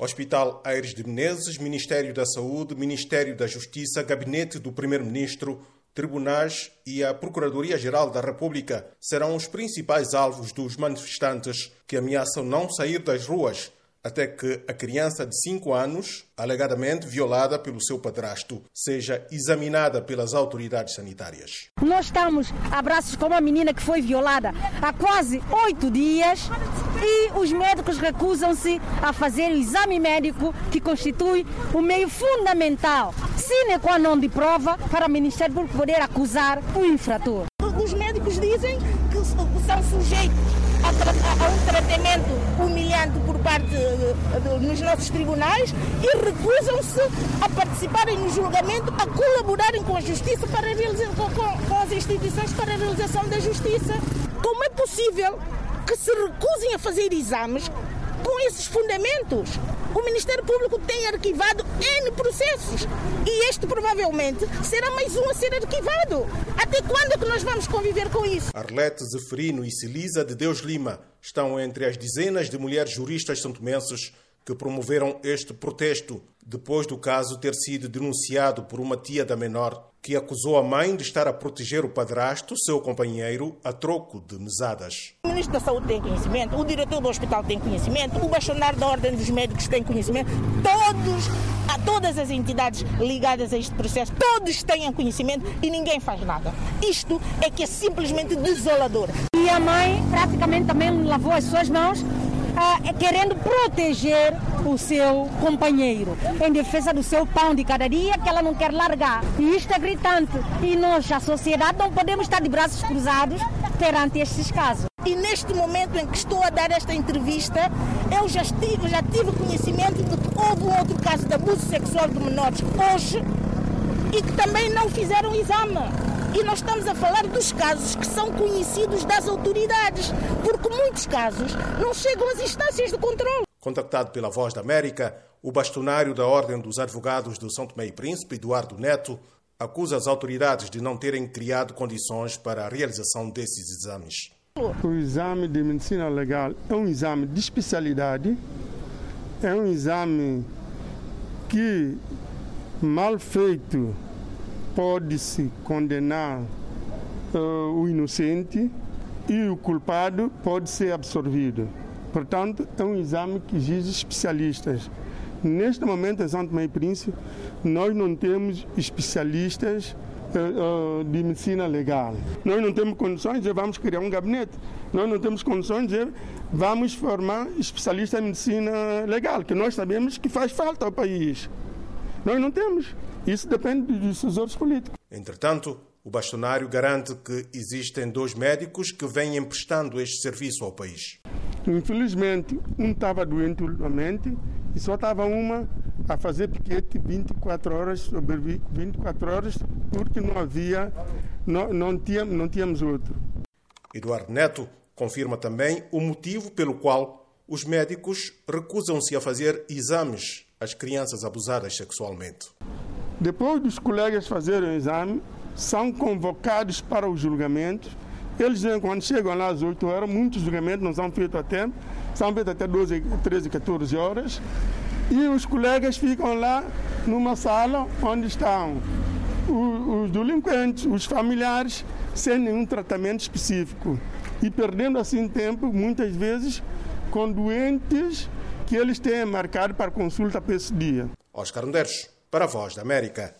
Hospital Aires de Menezes, Ministério da Saúde, Ministério da Justiça, Gabinete do Primeiro-Ministro, tribunais e a Procuradoria-Geral da República serão os principais alvos dos manifestantes que ameaçam não sair das ruas até que a criança de 5 anos, alegadamente violada pelo seu padrasto, seja examinada pelas autoridades sanitárias. Nós estamos a braços com uma menina que foi violada há quase oito dias e os médicos recusam-se a fazer o exame médico que constitui o meio fundamental, sine qua non de prova, para o Ministério Público poder acusar o infrator. Os médicos dizem que são sujeitos a, a, um tratamento de, nos nossos tribunais e recusam-se a participarem no julgamento, a colaborarem com a justiça para realizar, com, com as instituições para a realização da justiça. Como é possível que se recusem a fazer exames com esses fundamentos? O Ministério Público tem arquivado N processos e este provavelmente será mais um a ser arquivado. Até quando é que nós vamos conviver com isso? Arlete Zeferino e Celisa de Deus Lima estão entre as dezenas de mulheres juristas santomenses que promoveram este protesto depois do caso ter sido denunciado por uma tia da menor que acusou a mãe de estar a proteger o padrasto, seu companheiro, a troco de mesadas. O Ministro da Saúde tem conhecimento, o diretor do hospital tem conhecimento, o bastonário da Ordem dos Médicos tem conhecimento, todos, a todas as entidades ligadas a este processo, todos têm conhecimento e ninguém faz nada. Isto é que é simplesmente desolador. E a mãe praticamente também lavou as suas mãos ah, querendo proteger o seu companheiro, em defesa do seu pão de cada dia que ela não quer largar. E isto é gritante. E nós, a sociedade, não podemos estar de braços cruzados perante estes casos. E neste momento em que estou a dar esta entrevista, eu já tive, já tive conhecimento de que houve um outro caso de abuso sexual de menores hoje e que também não fizeram exame. E nós estamos a falar dos casos que são conhecidos das autoridades, porque muitos casos não chegam às instâncias de controle. Contactado pela Voz da América, o bastonário da Ordem dos Advogados do São Tomé e Príncipe, Eduardo Neto, acusa as autoridades de não terem criado condições para a realização desses exames. O exame de medicina legal é um exame de especialidade, é um exame que, mal feito, pode-se condenar uh, o inocente e o culpado pode ser absorvido. Portanto, é um exame que exige especialistas. Neste momento, em Santo Meio Príncipe, nós não temos especialistas uh, uh, de medicina legal. Nós não temos condições de vamos criar um gabinete. Nós não temos condições de vamos formar especialistas em medicina legal, que nós sabemos que faz falta ao país. Nós não temos. Isso depende dos decisores políticos. Entretanto, o bastonário garante que existem dois médicos que vêm emprestando este serviço ao país. Infelizmente, um estava doente ultimamente e só estava uma a fazer piquete 24 horas sobre 24 horas porque não havia, não, não, tínhamos, não tínhamos outro. Eduardo Neto confirma também o motivo pelo qual os médicos recusam-se a fazer exames às crianças abusadas sexualmente. Depois dos colegas fazerem o exame, são convocados para o julgamento. Eles, quando chegam lá às 8 horas, muitos julgamentos não são feitos a tempo, são feitos até 12, 13, 14 horas. E os colegas ficam lá numa sala onde estão os delinquentes, os familiares, sem nenhum tratamento específico. E perdendo assim tempo, muitas vezes, com doentes que eles têm marcado para consulta para esse dia. Oscar Unders para a Voz da América.